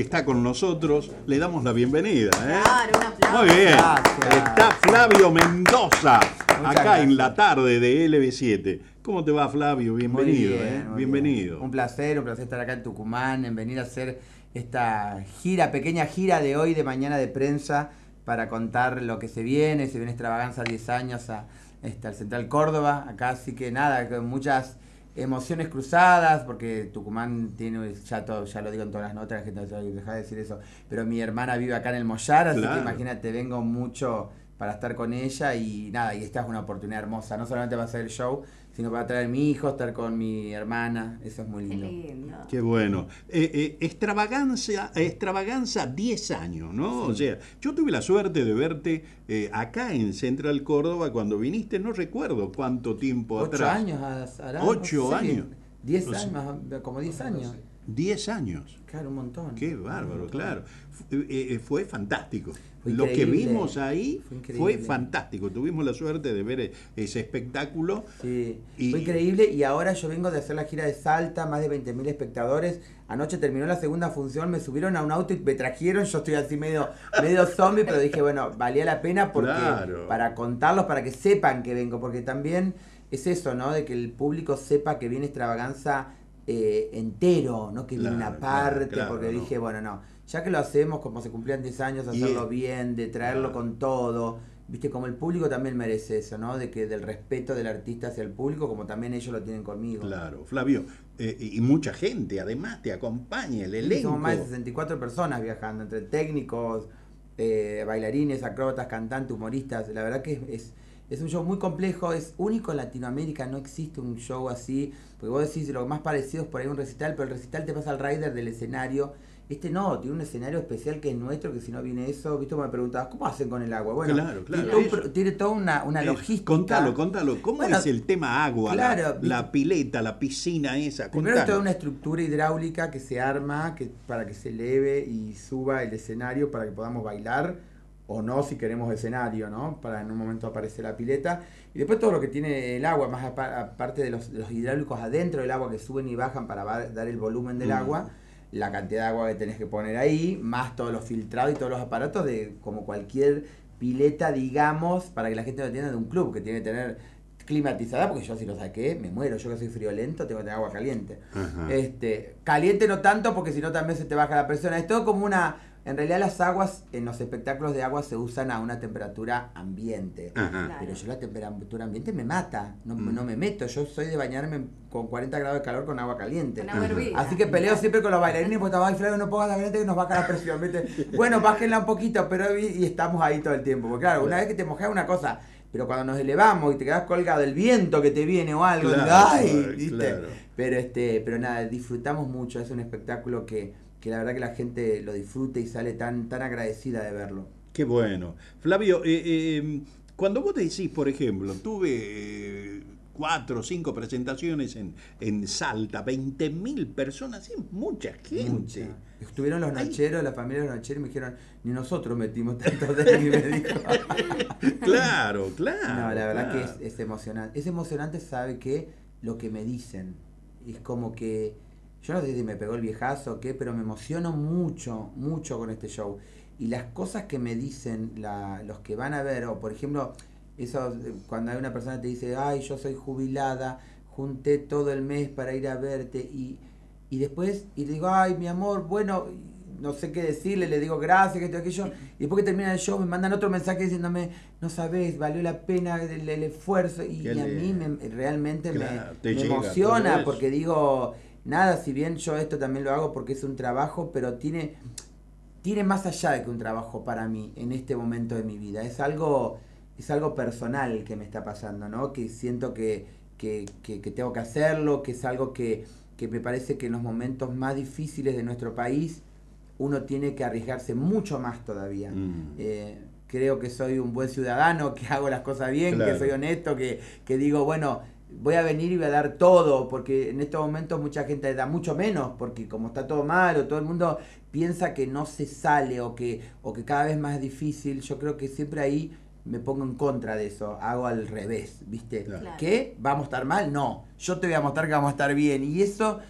está con nosotros. Le damos la bienvenida. ¿eh? Claro, un aplauso. Muy bien. Gracias. Está Flavio Mendoza, Muchas acá en la tarde de LB7. ¿Cómo te va, Flavio? Muy Bienvenido. bien, ¿eh? muy Bienvenido. bien. Un placer, un placer estar acá en Tucumán, en venir a hacer esta gira, pequeña gira de hoy, de mañana de prensa, para contar lo que se viene. Se viene extravaganza 10 años a, este, al Central Córdoba. Acá así que nada, con muchas emociones cruzadas, porque Tucumán tiene, ya todo, ya lo digo en todas las notas, la gente deja de decir eso, pero mi hermana vive acá en el Mollar, así Claro. que imagínate, vengo mucho para estar con ella y nada, y esta es una oportunidad hermosa, no solamente va a ser el show, sino para traer a mi hijo, estar con mi hermana, eso es muy Qué lindo. Qué bueno. Eh, eh, extravaganza, extravaganza 10 años, ¿no? O sea, yo tuve la suerte de verte eh, acá en Central Córdoba cuando viniste, no recuerdo cuánto tiempo Ocho atrás. años hará, Ocho años. Diez O sea, años, más- como diez años. 10 años. Claro, un montón. Qué bárbaro, claro. Fu- eh, eh, fue fantástico. Fue Lo que vimos ahí Fue fue, fantástico. Tuvimos la suerte de ver eh, ese espectáculo. Sí, Y- fue increíble y ahora yo vengo de hacer la gira de Salta, más de 20.000 espectadores. Anoche terminó la segunda función, me subieron a un auto y me trajeron, yo estoy así medio, medio zombie, pero dije, bueno, valía la pena porque Claro. para contarlos, para que sepan que vengo, porque también es eso, ¿no? De que el público sepa que viene extravaganza eh, entero, no que Claro, una parte, claro, porque no. dije, bueno, no, ya que lo hacemos como se cumplían 10 años, Y- hacerlo bien, de traerlo Claro. con todo, viste, como el público también merece eso, ¿no? De que del respeto del artista hacia el público, como también ellos lo tienen conmigo. Claro, Flavio. eh, y mucha gente además te acompaña, el elenco. Somos más de 64 personas viajando, entre técnicos, eh, bailarines, acróbatas, cantantes, humoristas. La verdad que es, es, es un show muy complejo, es único en Latinoamérica, no existe un show así. Porque vos decís, lo más parecido es por ahí un recital, pero el recital te pasa al rider del escenario. Este no, tiene un escenario especial que es nuestro, que si no viene eso, viste, me preguntabas, ¿cómo hacen con el agua? Bueno, Claro, claro, tiene, todo toda una, una Eh, logística. contalo, contalo. ¿Cómo Bueno, es el tema agua? la- claro, la, pileta, la piscina esa. Primero Contalo. toda una estructura hidráulica que se arma que, para que se eleve y suba el escenario para que podamos bailar o no si queremos escenario, ¿no? Para en un momento aparecer la pileta. Y después todo lo que tiene el agua, más apa- aparte de los, de los hidráulicos adentro del agua que suben y bajan para dar el volumen del Mm. agua, la cantidad de agua que tenés que poner ahí, más todos los filtrados y todos los aparatos de como cualquier pileta, digamos, para que la gente lo entienda de un club que tiene que tener climatizada, porque yo si lo saqué, me muero, yo que soy friolento, tengo que tener agua caliente. Ajá. Este, caliente no tanto porque si no también se te baja la presión. Es todo como una... En realidad las aguas, en los espectáculos de agua se usan a una temperatura ambiente. Ajá. Pero yo la temperatura ambiente me mata, no, Mm. no me meto. Yo soy de bañarme con 40 grados de calor con agua caliente. Con agua. Así que peleo siempre con los bailarines porque ay Flavio no pongas la caliente que nos baja la presión, ¿viste? Bueno, bájenla un poquito, pero y, y estamos ahí todo el tiempo. Porque claro, una vez que te mojas una cosa, pero cuando nos elevamos y te quedas colgado del viento que te viene o algo, Claro, ay, ¿viste? claro. Pero este, pero nada, disfrutamos mucho, es un espectáculo que, que la verdad que la gente lo disfruta y sale tan, tan agradecida de verlo. Qué bueno. Flavio, eh, eh, cuando vos decís, por ejemplo, tuve eh, cuatro o cinco presentaciones en, en Salta, 20 mil personas, es mucha gente. Mucha. Estuvieron los Ay. nocheros, la familia de los nocheros y me dijeron, ni nosotros metimos tanto de me dijo. Claro, claro. No, la verdad claro. que es, es emocionante. Es emocionante, sabe que lo que me dicen. Es como que. Yo no sé si me pegó el viejazo o qué, pero me emociono mucho, mucho con este show. Y las cosas que me dicen la- los que van a ver, o por ejemplo, eso, cuando hay una persona que te dice, ay, yo soy jubilada, junté todo el mes para ir a verte, y, y después, y le digo, ay, mi amor, bueno, no sé qué decirle, le digo gracias, que esto, aquello, y después que termina el show me mandan otro mensaje diciéndome, no sabes, valió la pena el, el esfuerzo, y, a mí me- realmente me- Claro, te me, llega todo emociona, porque digo, nada, si bien yo esto también lo hago porque es un trabajo, pero tiene, tiene más allá de que un trabajo para mí en este momento de mi vida, es algo, es algo personal que me está pasando, ¿no? Que siento que, que, que- que tengo que hacerlo, que es algo que, que me parece que en los momentos más difíciles de nuestro país uno tiene que arriesgarse mucho más todavía. Mm. Eh, creo que soy un buen ciudadano, que hago las cosas bien, Claro. que soy honesto, que, que digo, bueno, voy a venir y voy a dar todo, porque en estos momentos mucha gente da mucho menos, porque como está todo mal o todo el mundo piensa que no se sale o que, o que cada vez más es difícil, yo creo que siempre ahí me pongo en contra de eso, hago al revés, ¿viste? Claro. ¿Qué? ¿Vamos a estar mal? No, yo te voy a mostrar que vamos a estar bien. Y eso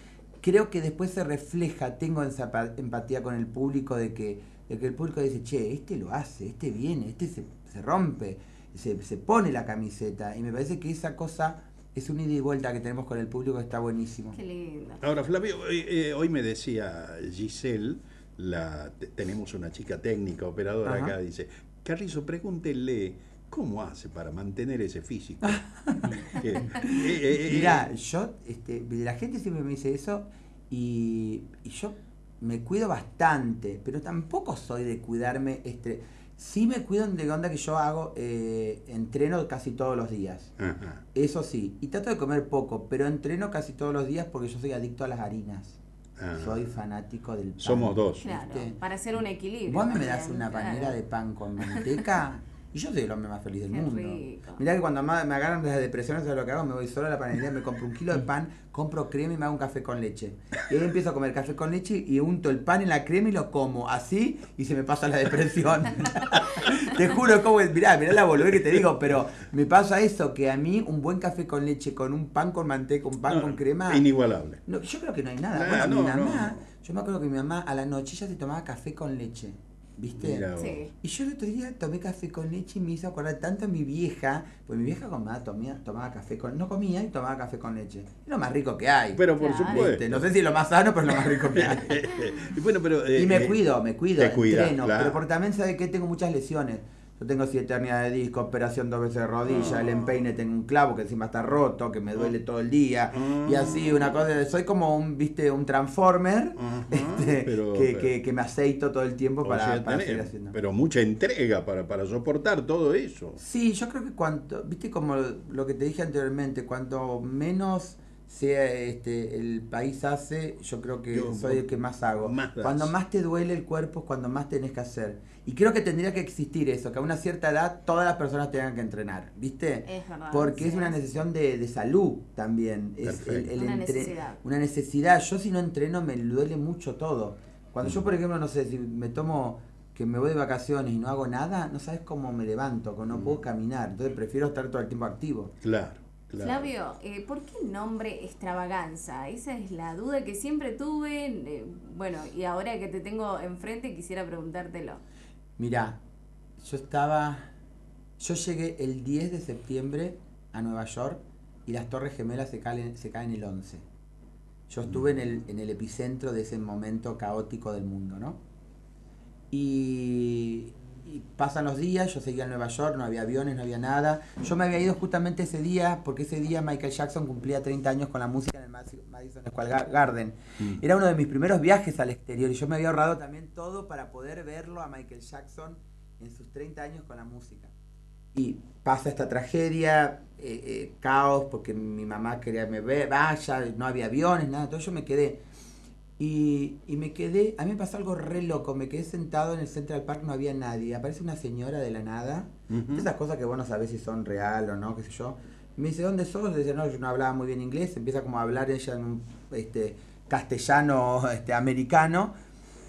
creo que después se refleja, tengo esa pa- empatía con el público de que, de que el público dice, che, este lo hace, este viene, este se, se rompe, se, se pone la camiseta. Y me parece que esa cosa es un ida y vuelta que tenemos con el público que está buenísimo. Qué lindo. Ahora, Flavio, hoy, eh, hoy me decía Giselle, la, te- tenemos una chica técnica, operadora Ajá. acá, dice, Carrizo, pregúntele cómo hace para mantener ese físico. Eh, eh, eh, Mira, eh, yo, este, la gente siempre me dice eso y, y yo me cuido bastante, pero tampoco soy de cuidarme. Este, sí me cuido de onda que yo hago, eh, entreno casi todos los días. ajá. Eso sí, y trato de comer poco, pero entreno casi todos los días porque yo soy adicto a las harinas. Ah. Soy fanático del pan. Somos dos. Claro, para hacer un equilibrio. Vos me das una claro. panera de pan con manteca y yo soy el hombre más feliz del Qué mundo. rico. Mirá que cuando me agarran las depresiones, ¿sabes lo que hago? Me voy solo a la panadería, me compro un kilo de pan, compro crema y me hago un café con leche. Y ahí empiezo a comer café con leche y unto el pan en la crema y lo como así y se me pasa la depresión. te juro, es como, mirá, mirá la boludez que te digo, pero me pasa eso, que a mí un buen café con leche, con un pan con manteca, un pan No, con crema... Inigualable. No, yo creo que no hay nada. Nah, Bueno, mi no, mamá, no. yo me acuerdo que mi mamá a la noche ella se tomaba café con leche, ¿viste? Sí. Y yo el otro día tomé café con leche y me hizo acordar tanto a mi vieja, pues mi vieja comía, tomía, tomaba café con, no comía y tomaba café con leche. Es lo más rico que hay. Pero por Claro. supuesto. No sé si es lo más sano, pero es lo más rico que hay. Y bueno, pero, eh, y me eh, cuido, me cuido, te entreno, claro. pero porque también sabe que tengo muchas lesiones. Yo tengo siete hernias de disco, operación dos veces de rodilla, el empeine tengo un clavo que encima está roto, que me duele todo el día. Y así, una cosa, soy como un, viste, un transformer este, pero- que, pero- que- que me aceito todo el tiempo para, sea, para tenés- seguir haciendo. Pero mucha entrega para, para soportar todo eso. Sí, yo creo que cuanto, viste como lo que te dije anteriormente, cuanto menos sea este el país hace, yo creo que Yo- soy el que más hago. más cuando más te duele el cuerpo es cuando más tenés que hacer. Y creo que tendría que existir eso, que a una cierta edad todas las personas tengan que entrenar, ¿viste? Es verdad, Porque sí. es una necesidad de, de salud también. Es. Una necesidad. Una necesidad. Yo si no entreno me duele mucho todo. Cuando Mm. yo, por ejemplo, no sé, si me tomo que me voy de vacaciones y no hago nada, no sabes cómo me levanto, que no Mm. puedo caminar. Entonces prefiero estar todo el tiempo activo. Claro, claro. Flavio, eh, ¿por qué el nombre extravaganza? Esa es la duda que siempre tuve. eh, bueno, y ahora que te tengo enfrente quisiera preguntártelo. Mirá, yo estaba. Yo llegué el 10 de septiembre a Nueva York y las Torres Gemelas se caen, se caen el 11. Yo estuve en el, en el epicentro de ese momento caótico del mundo, ¿no? Y, y pasan los días, yo seguía en Nueva York, no había aviones, no había nada. Yo me había ido justamente ese día, porque ese día Michael Jackson cumplía 30 años con la música en el Madi- Madison Square Gar- Garden. Mm. Era uno de mis primeros viajes al exterior y yo me había ahorrado también todo para poder verlo a Michael Jackson en sus 30 años con la música. Y pasa esta tragedia, eh, eh, caos, porque mi mamá quería que me vaya, no había aviones, nada, entonces yo me quedé. Y, y me quedé, a mí me pasó algo re loco, me quedé sentado en el Central Park, no había nadie, aparece una señora de la nada, esas cosas que vos no sabés si son real o no, qué sé yo. Me dice, ¿dónde sos? Dice, no, yo no hablaba muy bien inglés, empieza como a hablar ella en un este, castellano este, americano.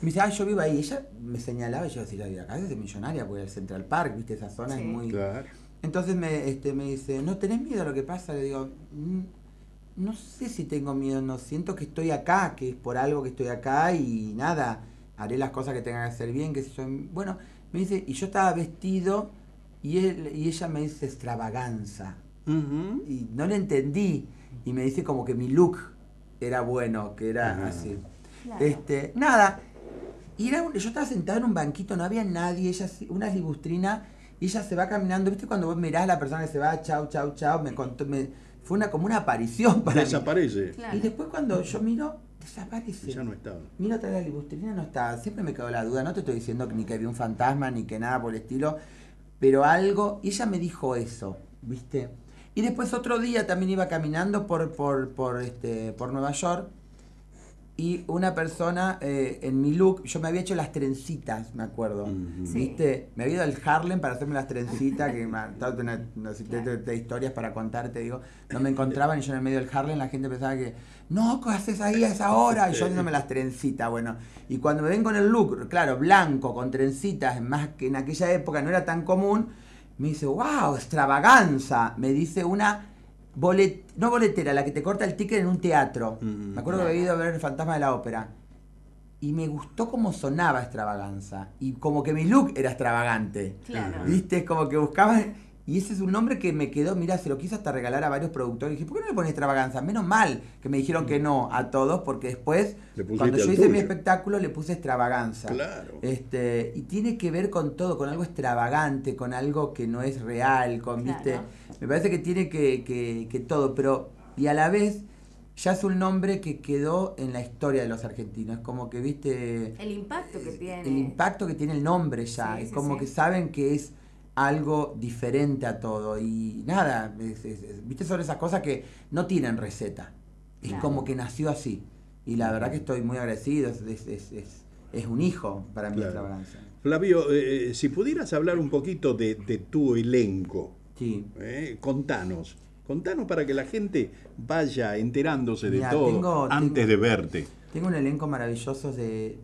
Me dice, ah, yo vivo ahí. Ella me señalaba y yo decía, "Ay, acá es millonaria, porque el Central Park, viste, esa zona Sí. es muy... Claro. Entonces me, este, me dice, ¿no tenés miedo a lo que pasa? Le digo, "Mm, no sé si tengo miedo, no siento que estoy acá, que es por algo que estoy acá y nada, haré las cosas que tenga que hacer bien, que yo. Bueno, me dice, y yo estaba vestido y, él, y ella me dice extravaganza. Y no le entendí. Y me dice como que mi look era bueno, que era así. Claro. Este, nada. Y era un- yo estaba sentado en un banquito, no había nadie, ella una libustrina, y ella se va caminando, ¿viste? Cuando vos mirás a la persona que se va, chau, chau, chau, me contó, me, fue una como una aparición para mí. Desaparece. Claro. Y después cuando yo miro, desaparece. Ya no estaba. Miro atrás de la libustrina, no estaba. Siempre me quedó la duda, no te estoy diciendo que ni que vi un fantasma, ni que nada por el estilo, pero algo, y ella me dijo eso, ¿viste? Y después otro día también iba caminando por, por, por, este, por Nueva York y una persona eh, en mi look, yo me había hecho las trencitas, me acuerdo. Sí. ¿Viste? Me había ido al Harlem para hacerme las trencitas, que me una, una- Claro. de- de historias para contarte, digo. No me encontraban y yo en el medio del Harlem la gente pensaba que, no, ¿qué haces ahí a esa hora? Y yo haciéndome las trencitas, bueno. Y cuando me ven con el look, claro, blanco, con trencitas, más que en aquella época no era tan común, me dice, wow, extravaganza. Me dice una bolet, no boletera, la que te corta el ticket en un teatro. Mm, me acuerdo que había ido a ver El Fantasma de la Ópera. Y me gustó cómo sonaba extravaganza. Y como que mi look era extravagante. Claro. ¿Viste? Es como que buscaba. Y ese es un nombre que me quedó, mira, se lo quise hasta regalar a varios productores. Y dije, ¿por qué no le pones extravaganza? Menos mal que me dijeron que no a todos, porque después, cuando yo hice mi espectáculo, le puse extravaganza. Claro. Este, y tiene que ver con todo, con algo extravagante, con algo que no es real, con, Claro. ¿viste? Me parece que tiene que, que, que todo, pero, y a la vez, ya es un nombre que quedó en la historia de los argentinos. Es como que, ¿viste? El impacto que tiene. el impacto que tiene el nombre ya. Sí, es sí, como sí. que saben que es algo diferente a todo. Y nada, es- es- es- viste, son esas cosas que no tienen receta. Es Claro. como que nació así. Y la verdad que estoy muy agradecido. Es, es, es, es- es un hijo para mí Claro. extravaganza. Flavio, eh, si pudieras hablar un poquito de, de tu elenco, Sí. eh, contanos. Contanos para que la gente vaya enterándose de Mira, todo tengo- antes tengo- de verte. Tengo un elenco maravilloso de...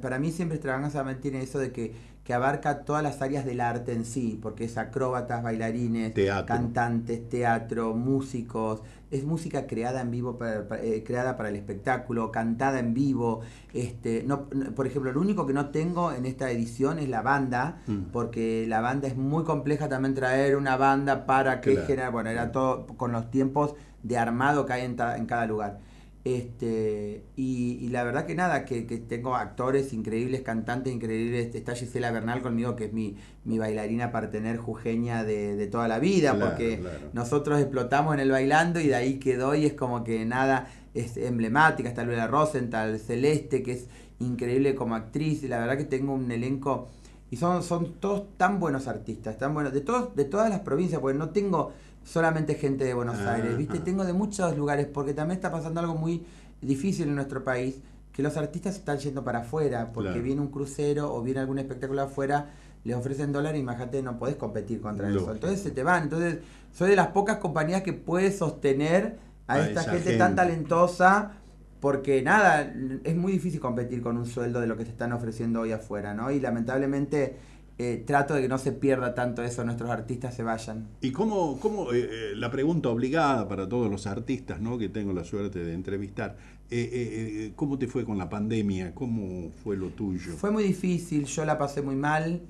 Para mí siempre extravaganza tiene eso de que, que abarca todas las áreas del arte en sí, porque es acróbatas, bailarines, Teatro. cantantes, teatro, músicos, es música creada en vivo, para, para- eh, creada para el espectáculo, cantada en vivo. Este, no, no- por ejemplo, lo único que no tengo en esta edición es la banda, Mm. porque la banda es muy compleja también traer una banda para que Claro. genere, bueno, era todo con los tiempos de armado que hay en, ta- en cada lugar. Este, y, y la verdad que nada, que, que tengo actores increíbles, cantantes increíbles. Está Gisela Bernal conmigo, que es mi, mi bailarina partener jujeña de, de toda la vida, Claro, porque claro. nosotros explotamos en el bailando y de ahí quedó y es como que nada, es emblemática. Está Luela Rosenthal, Celeste, que es increíble como actriz. Y la verdad que tengo un elenco y son, son todos tan buenos artistas, tan buenos, de, todos, de todas las provincias, porque no tengo solamente gente de Buenos Ah, Aires, ¿viste? ah. Tengo de muchos lugares, porque también está pasando algo muy difícil en nuestro país, que los artistas están yendo para afuera, porque Claro. viene un crucero o viene algún espectáculo afuera, les ofrecen dólares y imagínate, no podés competir contra eso. Entonces se te van. Entonces, soy de las pocas compañías que puede sostener a, A esta esa gente, tan gente. talentosa, porque nada, es muy difícil competir con un sueldo de lo que te están ofreciendo hoy afuera, ¿no? Y lamentablemente eh, trato de que no se pierda tanto eso, nuestros artistas se vayan. ¿Y cómo, cómo eh, eh, la pregunta obligada para todos los artistas ¿no? que tengo la suerte de entrevistar, eh, eh, eh, ¿cómo te fue con la pandemia? ¿Cómo fue lo tuyo? Fue muy difícil, yo la pasé muy mal,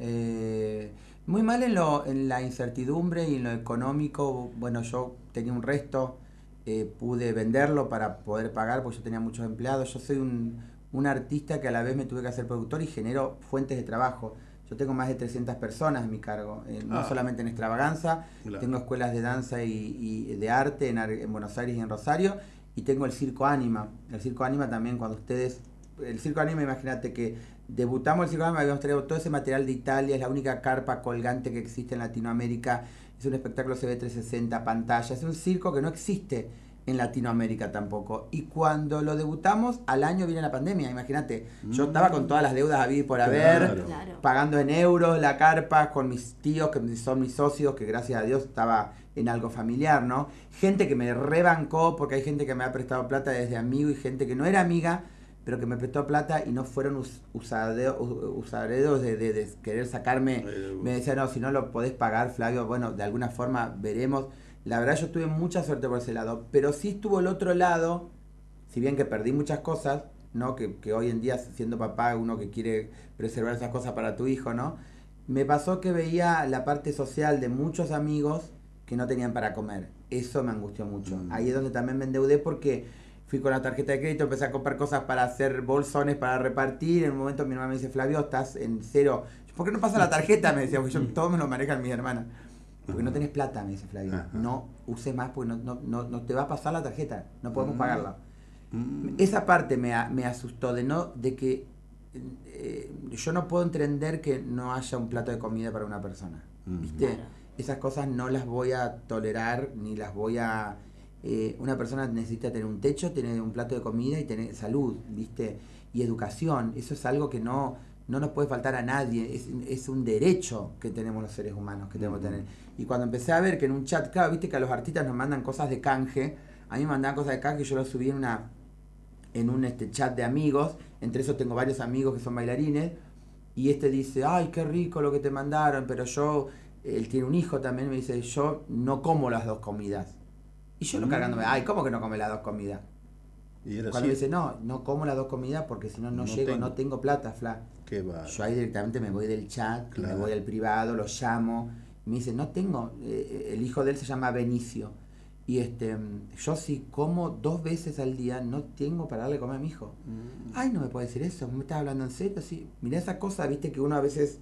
muy mal en, lo, en la incertidumbre y en lo económico. Bueno, yo tenía un resto, pude venderlo para poder pagar porque yo tenía muchos empleados. Yo soy un, un artista que a la vez me tuve que hacer productor y genero fuentes de trabajo. Yo tengo más de 300 personas en mi cargo, eh, no Ah. solamente en extravaganza, Claro. tengo escuelas de danza y, y de arte en, Buenos Aires y en Rosario, y tengo el Circo Anima. El Circo Anima también, cuando ustedes. El Circo Anima, imagínate que debutamos el Circo Anima, habíamos traído todo ese material de Italia, es la única carpa colgante que existe en Latinoamérica, es un espectáculo CB360, pantalla, es un circo que no existe en Latinoamérica tampoco. Y cuando lo debutamos, al año viene la pandemia, imagínate. Yo estaba con todas las deudas a vivir por haber, Claro. Claro. pagando en euros la carpa con mis tíos, que son mis socios, que gracias a Dios estaba en algo familiar, ¿no? Gente que me rebancó, porque hay gente que me ha prestado plata desde amigo y gente que no era amiga, pero que me prestó plata y no fueron us- de, de- de querer sacarme. Me decían, no, si no lo podés pagar, Flavio, bueno, de alguna forma veremos. La verdad yo tuve mucha suerte por ese lado, pero sí estuvo el otro lado, si bien que perdí muchas cosas, ¿no? Que, que hoy en día siendo papá uno que quiere preservar esas cosas para tu hijo, ¿no? Me pasó que veía la parte social de muchos amigos que no tenían para comer. Eso me angustió mucho. Mm. Ahí es donde también me endeudé porque fui con la tarjeta de crédito, empecé a comprar cosas para hacer bolsones, para repartir. En un momento mi hermana me dice, Flavio, estás en cero. ¿Por qué no pasa la tarjeta? Me decía, porque yo, todo me lo manejan mis hermanas. Porque no tenés plata, me dice Flavio. Ajá. No uses más porque no, no, no, no te va a pasar la tarjeta. No podemos Mm. pagarla. Mm. Esa parte me, me asustó de no de que eh, yo no puedo entender que no haya un plato de comida para una persona. Mm. ¿Viste? Claro. Esas cosas no las voy a tolerar ni las voy a eh, una persona necesita tener un techo, tener un plato de comida y tener salud, ¿viste? Y educación, eso es algo que no no nos puede faltar a nadie, es, es un derecho que tenemos los seres humanos que tenemos que tener. Y cuando empecé a ver que en un chat, claro, viste que a los artistas nos mandan cosas de canje, a mí me mandaban cosas de canje, yo lo subí en una en un este chat de amigos, entre esos tengo varios amigos que son bailarines, y este dice, ay, qué rico lo que te mandaron, pero yo, él tiene un hijo también, me dice, yo no como las dos comidas. Y yo no cargándome, ay, ¿cómo que no come las dos comidas? Y Cuando así. dice, no, no como las dos comidas porque si no, no No llego, tengo. no tengo plata, fla. Qué va. Yo ahí directamente me voy del chat, Claro. me voy al privado, lo llamo. Y me dice, no tengo, eh, el hijo de él se llama Benicio. Y este, yo si como dos veces al día, no tengo para darle comer a mi hijo. Mm. Ay, no me puede decir eso, ¿me estás hablando en serio? Sí, mirá esa cosa, viste, que uno a veces...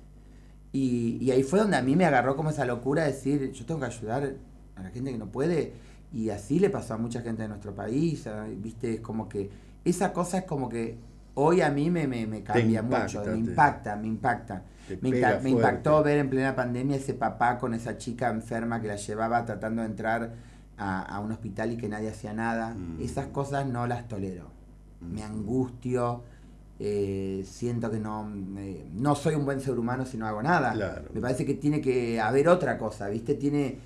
Y, y ahí fue donde a mí me agarró como esa locura de decir, yo tengo que ayudar a la gente que no puede. Y así le pasó a mucha gente de nuestro país, viste, es como que... Esa cosa es como que hoy a mí me, me, me cambia impacta, mucho, me impacta, me impacta. Me, inca- me impactó ver en plena pandemia ese papá con esa chica enferma que la llevaba tratando de entrar a, a un hospital y que nadie hacía nada. Mm. Esas cosas no las tolero. Me angustio, eh, siento que no, no soy un buen ser humano si no hago nada. Claro. Me parece que tiene que haber otra cosa, ¿viste? Tiene,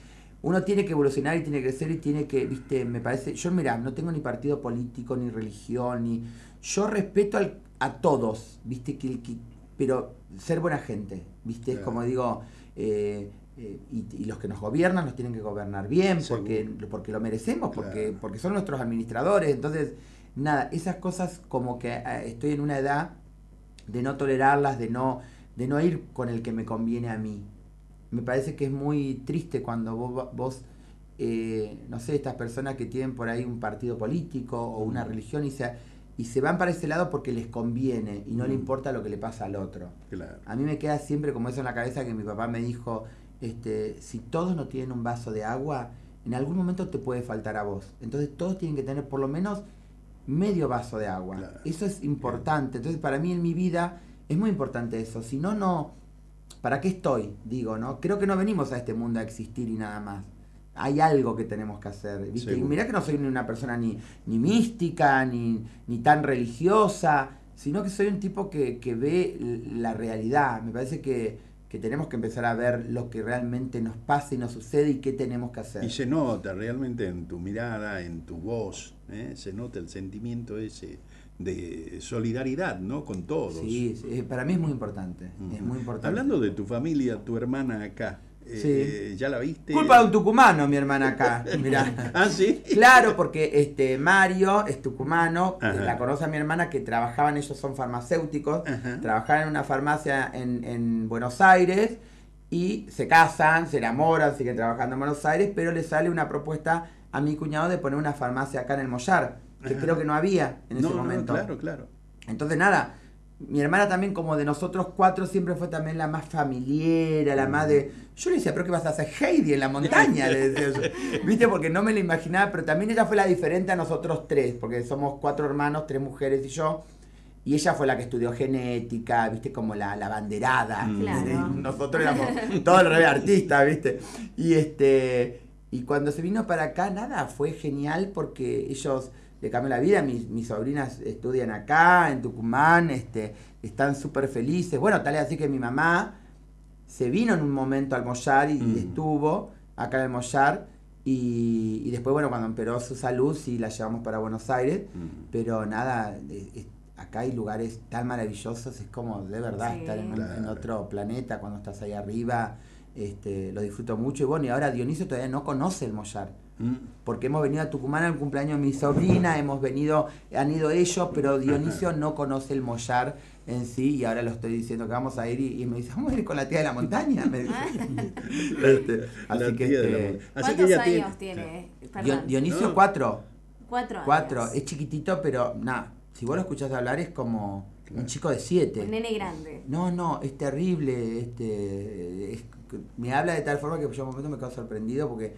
uno tiene que evolucionar y tiene que crecer y tiene que, ¿viste? Me parece, yo mira, no tengo ni partido político, ni religión, ni... Yo respeto al- a todos, ¿viste? Que, el que- pero ser buena gente, ¿viste? Es como digo... eh, eh, y, y los que nos gobiernan nos tienen que gobernar bien porque, porque lo merecemos, porque, Claro. porque son nuestros administradores. Entonces, nada, esas cosas como que eh, estoy en una edad de no tolerarlas, de no, de no ir con el que me conviene a mí. Me parece que es muy triste cuando vos, vos, eh, no sé, estas personas que tienen por ahí un partido político o una religión y se, y se van para ese lado porque les conviene y no le Mm. importa lo que le pasa al otro. Claro. A mí me queda siempre como eso en la cabeza que mi papá me dijo, este, si todos no tienen un vaso de agua, en algún momento te puede faltar a vos. Entonces todos tienen que tener por lo menos medio vaso de agua. Claro. Eso es importante. Entonces para mí en mi vida es muy importante eso. Si no, no, ¿para qué estoy? Digo, ¿no? Creo que no venimos a este mundo a existir y nada más. Hay algo que tenemos que hacer. ¿viste? Y mirá que no soy ni una persona ni, ni mística, ni, ni tan religiosa, sino que soy un tipo que, que ve la realidad. Me parece que, que tenemos que empezar a ver lo que realmente nos pasa y nos sucede y qué tenemos que hacer. Y se nota realmente en tu mirada, en tu voz, ¿eh? se nota el sentimiento ese de solidaridad, ¿no? Con todos. Sí, sí, para mí es muy importante. Es muy importante. Hablando de tu familia, tu hermana acá, eh, Sí. ¿ya la viste? Culpa de un tucumano, mi hermana acá. Mirá. Ah, sí. Claro, porque este Mario es tucumano, Ajá. la conoce a mi hermana que trabajaban, ellos son farmacéuticos, Ajá. trabajaban en una farmacia en, en Buenos Aires y se casan, se enamoran, siguen trabajando en Buenos Aires, pero le sale una propuesta a mi cuñado de poner una farmacia acá en el Mollar, que Ajá. creo que no había en no, ese no, momento. claro, claro. Entonces, nada, mi hermana también, como de nosotros cuatro, siempre fue también la más familiar, la más de. Yo le decía, ¿pero qué vas a hacer Heidi en la montaña? Le decía yo. ¿Viste? Porque no me lo imaginaba, pero también ella fue la diferente a nosotros tres, porque somos cuatro hermanos, tres mujeres y yo. Y ella fue la que estudió genética, ¿viste? Como la, la banderada. Mm. Claro. Nosotros éramos todos los artistas, ¿viste? Y este. Y cuando se vino para acá, nada, fue genial porque ellos le cambió la vida. Mis, mis sobrinas estudian acá, en Tucumán, este, están súper felices. Bueno, tal es así que mi mamá se vino en un momento al Mollar y Mm. estuvo acá en el Mollar. Y, y después, bueno, cuando empeoró su salud, sí la llevamos para Buenos Aires. Mm. Pero nada, acá hay lugares tan maravillosos, es como de verdad Sí. estar en, un- Claro. en otro planeta cuando estás ahí arriba. Este, lo disfruto mucho. Y bueno, y ahora Dionisio todavía no conoce el Mollar. Mm. Porque hemos venido a Tucumán al cumpleaños de mi sobrina, hemos venido, han ido ellos, pero Dionisio no conoce el Mollar en sí, y ahora lo estoy diciendo que vamos a ir y, y me dice, vamos a ir con la tía de la montaña. Me dice. Este, La así que este. Así ¿Cuántos años tiene- tiene? Dionisio No. 4. Cuatro años. Cuatro, es chiquitito, pero nada, si vos lo escuchás hablar es como un chico de siete. Un nene grande. No, no, es terrible, este, es- me habla de tal forma que yo un momento me quedo sorprendido porque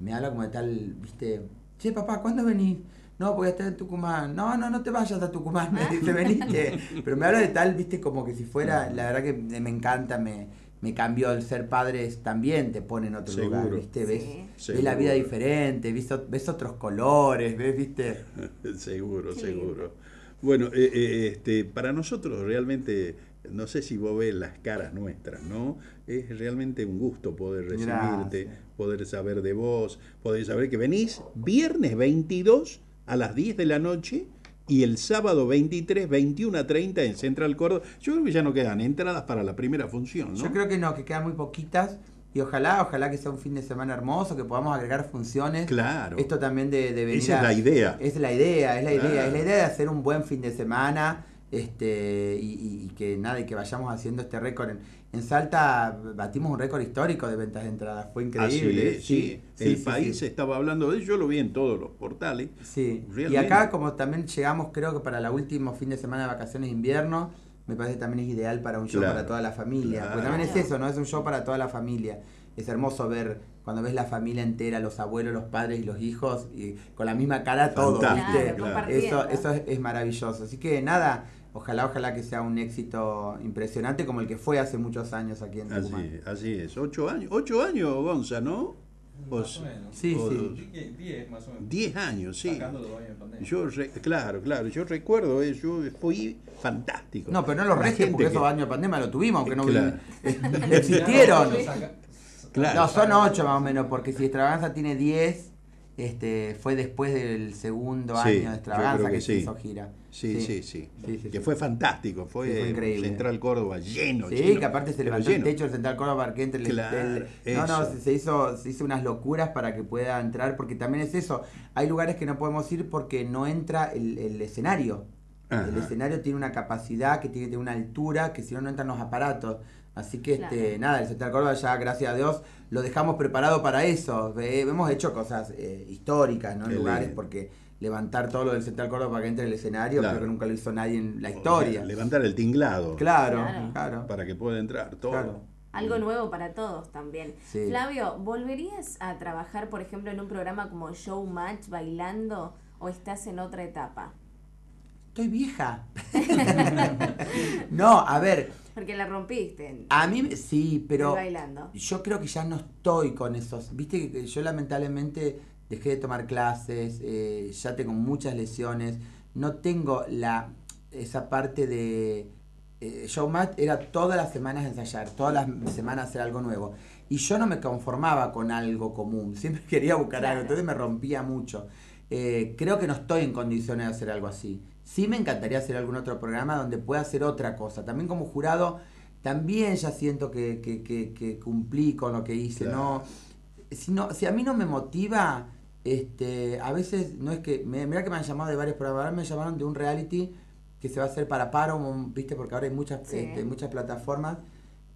me habla como de tal, viste, che papá, ¿cuándo venís? No, voy a estar en Tucumán. No, no, no te vayas a Tucumán, me dice, veniste. Pero me habla de tal, viste, como que si fuera, la verdad que me encanta, me, me cambió el ser padre también, te pone en otro lugar, viste, ves, Sí. ves la vida diferente, ves, ves otros colores, ves, viste. seguro, seguro. Bueno, eh, eh, este, para nosotros realmente, no sé si vos ves las caras nuestras, ¿no? Es realmente un gusto poder recibirte, Gracias. Poder saber de vos, poder saber que venís viernes 22 a las 10 de la noche y el sábado 23, 21 a 30 en Central Córdoba. Yo creo que ya no quedan entradas para la primera función, ¿no? Yo creo que no, que quedan muy poquitas. Y ojalá, ojalá que sea un fin de semana hermoso, que podamos agregar funciones. Claro. Esto también de, de venir Esa es la idea. Es la idea, es la idea, es la idea de hacer un buen fin de semana, este, y, y- y que nada, y que vayamos haciendo este récord. En, en Salta batimos un récord histórico de ventas de entradas, fue increíble. Así es, sí. sí, El sí, país sí. estaba hablando de eso, yo lo vi en todos los portales. Sí, y acá como también llegamos creo que para el último fin de semana de vacaciones de invierno, me parece que también es ideal para un show Claro, para toda la familia. Porque también es eso, ¿no? Es un show para toda la familia. Es hermoso ver cuando ves la familia entera, los abuelos, los padres y los hijos, y con la misma cara todo, Fantástico, ¿viste? Claro, claro. Eso, eso es, es maravilloso. Así que nada, ojalá, ojalá que sea un éxito impresionante como el que fue hace muchos años aquí en Tucumán. Así, así es. Ocho años, ocho años, Gonza, ¿no? O Más o menos. Sí, o sí. Die- Diez más o menos. Diez años, sí. Sacando los años de pandemia. Yo, re- claro, claro, yo recuerdo, eh, yo fui fantástico. No, pero no los restes porque que- esos años de pandemia lo tuvimos, aunque no Claro. vi- existieron. Claro. No, son ocho más o menos, porque si Extravaganza tiene 10, este, fue después del segundo Sí, año de Extravaganza que, que se sí. hizo gira. Sí, sí, sí. Sí, sí, que sí. fue fantástico, fue, Sí, fue increíble. Central Córdoba lleno. Sí, lleno, que aparte se levantó el techo del Central Córdoba para que entre el- Claro, el- No, no, se, se hizo, se hizo unas locuras para que pueda entrar, porque también es eso. Hay lugares que no podemos ir porque no entra el, el escenario. El escenario tiene una capacidad que tiene que tener una altura que si no no entran los aparatos. Así que este, nada, el Central Córdoba ya, gracias a Dios, lo dejamos preparado para eso. Eh, hemos hecho cosas eh, históricas, ¿no? En lugares, porque levantar todo lo del Central Córdoba para que entre el escenario, Claro. creo que nunca lo hizo nadie en la O sea, historia. levantar el tinglado Claro, Claro. claro. para que pueda entrar todo. Claro. Algo nuevo para todos también. Sí. Flavio, ¿volverías a trabajar, por ejemplo, en un programa como Showmatch bailando o estás en otra etapa? Estoy vieja. no, a ver, Porque la rompiste. a mí sí, pero bailando. yo creo que ya no estoy con esos. Viste que yo lamentablemente dejé de tomar clases, eh, ya tengo muchas lesiones, no tengo la esa parte de eh, showmatch era todas las semanas ensayar, todas las semanas hacer algo nuevo. Y yo no me conformaba con algo común, siempre quería buscar Claro. algo, entonces me rompía mucho. Eh, creo que no estoy en condiciones de hacer algo así. Sí me encantaría hacer algún otro programa donde pueda hacer otra cosa. También como jurado, también ya siento que, que, que- que cumplí con lo que hice. Claro. No, si, no, si a mí no me motiva, este, a veces no es que. Me, mira que me han llamado de varios programas. Ahora me llamaron de un reality que se va a hacer para Paramount, ¿viste? Porque ahora hay muchas, Sí. este, muchas plataformas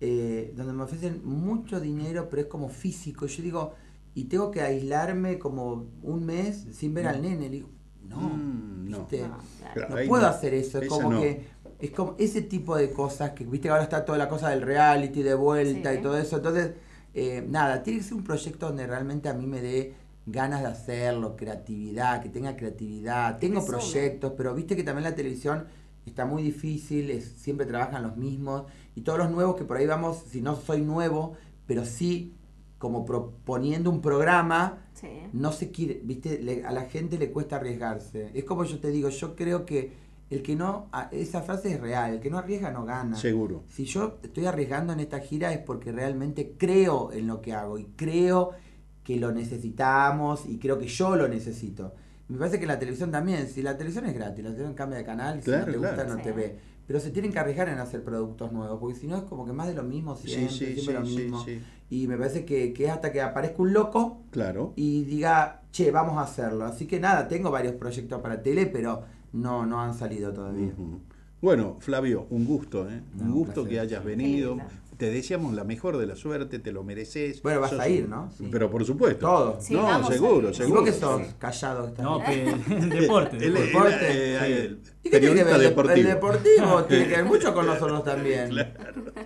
eh, donde me ofrecen mucho dinero, pero es como físico. Y yo digo, y tengo que aislarme como un mes sin ver al nene. Le digo, no, Mm, no. ¿viste? No, claro. No puedo no. hacer eso, es como no. que es como ese tipo de cosas que viste que ahora está toda la cosa del reality de vuelta Sí. y todo eso, entonces eh, nada, tiene que ser un proyecto donde realmente a mí me dé ganas de hacerlo, creatividad, que tenga creatividad, tengo proyectos, pero viste que también la televisión está muy difícil, es- siempre trabajan los mismos y todos los nuevos que por ahí vamos, si no soy nuevo, pero sí como proponiendo un programa Sí. no se quiere, viste, Le- a la gente le cuesta arriesgarse. Es como yo te digo, yo creo que el que no, a- esa frase es real, el que no arriesga no gana. Seguro. Si yo estoy arriesgando en esta gira es porque realmente creo en lo que hago y creo que lo necesitamos y creo que yo lo necesito. Me parece que la televisión también, si la televisión es gratis, la televisión cambia de canal, si Claro, no te gusta claro. no te ve. Pero se tienen que arriesgar en hacer productos nuevos, porque si no es como que más de lo mismo Sí, siempre, sí, siempre sí, lo sí, mismo. sí. Y me parece que, que es hasta que aparezca un loco Claro. y diga, che, vamos a hacerlo. Así que nada, tengo varios proyectos para tele, pero no, no han salido todavía. Bueno, Flavio, un gusto, ¿eh? No, un gusto que hayas venido. Te deseamos la mejor de la suerte, te lo mereces. Bueno, vas Sos a ir, un- ¿no? Sí. Pero por supuesto. Todo. Sí, no, seguro, ir. ¿Y seguro. vos qué sos? Callado. que estás. No, que el deporte. Él- él- Deporte, sí. el ¿Y qué tiene que periodista ver? El- deportivo. El deportivo tiene que ver mucho con nosotros también.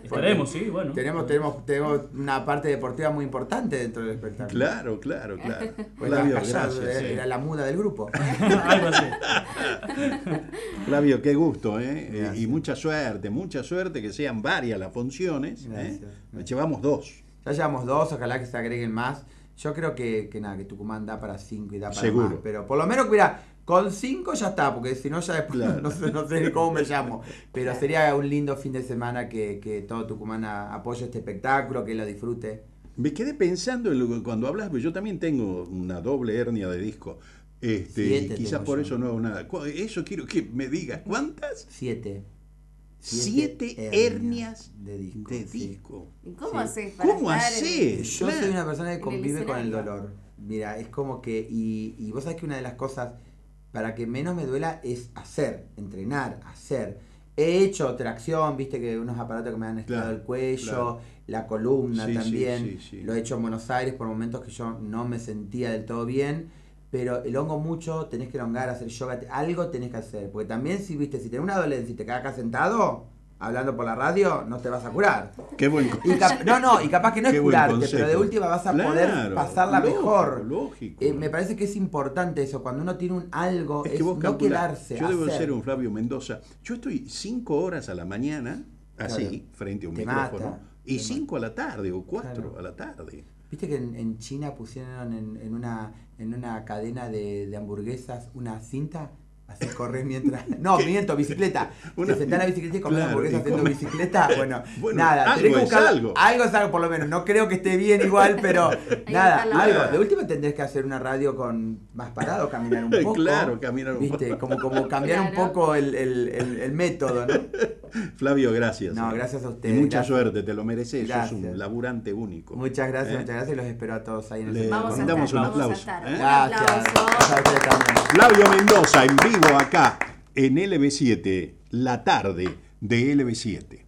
Estaremos, sí, bueno. Tenemos, tenemos, tenemos una parte deportiva muy importante dentro del espectáculo. Claro, claro, claro. Pues Flavio, gracias. era, eh. era la muda del grupo. Algo así. Flavio, qué gusto, ¿eh? Y- Gracias. Y mucha suerte, mucha suerte, que sean varias las funciones. ¿eh? Llevamos dos. Ya llevamos dos, ojalá que se agreguen más. Yo creo que, que nada, que Tucumán da para cinco y da para Seguro. más. Pero por lo menos, mira, con cinco ya está, porque si no ya después Claro. no, sé, no sé cómo me llamo. Pero sería un lindo fin de semana que, que todo Tucumán apoye este espectáculo, que lo disfrute. Me quedé pensando en lo que- cuando hablas, porque yo también tengo una doble hernia de disco. Este, Siete quizás por yo. eso no hago nada. Eso quiero que me digas. ¿Cuántas? Siete. Siete, Siete hernias hernias de disco, de sí. disco. ¿Y cómo Sí. haces para ¿Cómo hacés? Yo soy una persona que el convive con el dolor. Mira, es como que, y, y vos sabés que una de las cosas para que menos me duela es hacer, entrenar, hacer. He hecho tracción, viste que unos aparatos que me han Claro, el cuello, claro. la columna Sí, también. sí, sí. Lo he hecho en Buenos Aires por momentos que yo no me sentía del todo bien. Pero elongo mucho, tenés que elongar, hacer yoga, algo tenés que hacer. Porque también si viste, si tenés una dolencia y te quedas acá sentado, hablando por la radio, no te vas a curar. Qué buen cap- no, no, y capaz que no Qué es curarte, consejo. pero de última vas a Claro, poder pasarla lógico, mejor. lógico. Eh, me parece que es importante eso, cuando uno tiene un algo, Es es, que vos no quedarse. Yo debo hacer. ser un Flavio Mendoza. Yo estoy cinco horas a la mañana, así, Claro. frente a un Te micrófono, mata, y cinco a la tarde o cuatro Claro. a la tarde. Viste que en, en China pusieron en, en una, en una cadena de, de hamburguesas una cinta, así corres mientras. No, miento, bicicleta. Una- Te sentás en la bicicleta y comes Claro, hamburguesas y haciendo come- bicicleta. Bueno, Bueno, nada, algo tenés que es algo. Algo es algo, por lo menos. No creo que esté bien igual, pero nada, algo. De última tendrías que hacer una radio con más parado, caminar un poco. Claro, caminar un ¿Viste? poco. Como, como cambiar un poco el, el, el, el método, ¿no? Flavio, gracias. No, eh. gracias a Y ustedes, mucha gracias. suerte, te lo mereces. Sos Gracias. un laburante único. Muchas gracias, ¿Eh? muchas gracias y los espero a todos ahí en el Le centro. Vamos un aplauso, estar. ¿eh? Un Gracias. aplauso. Gracias también. Flavio Mendoza en vivo acá en LB7, la tarde de LB7.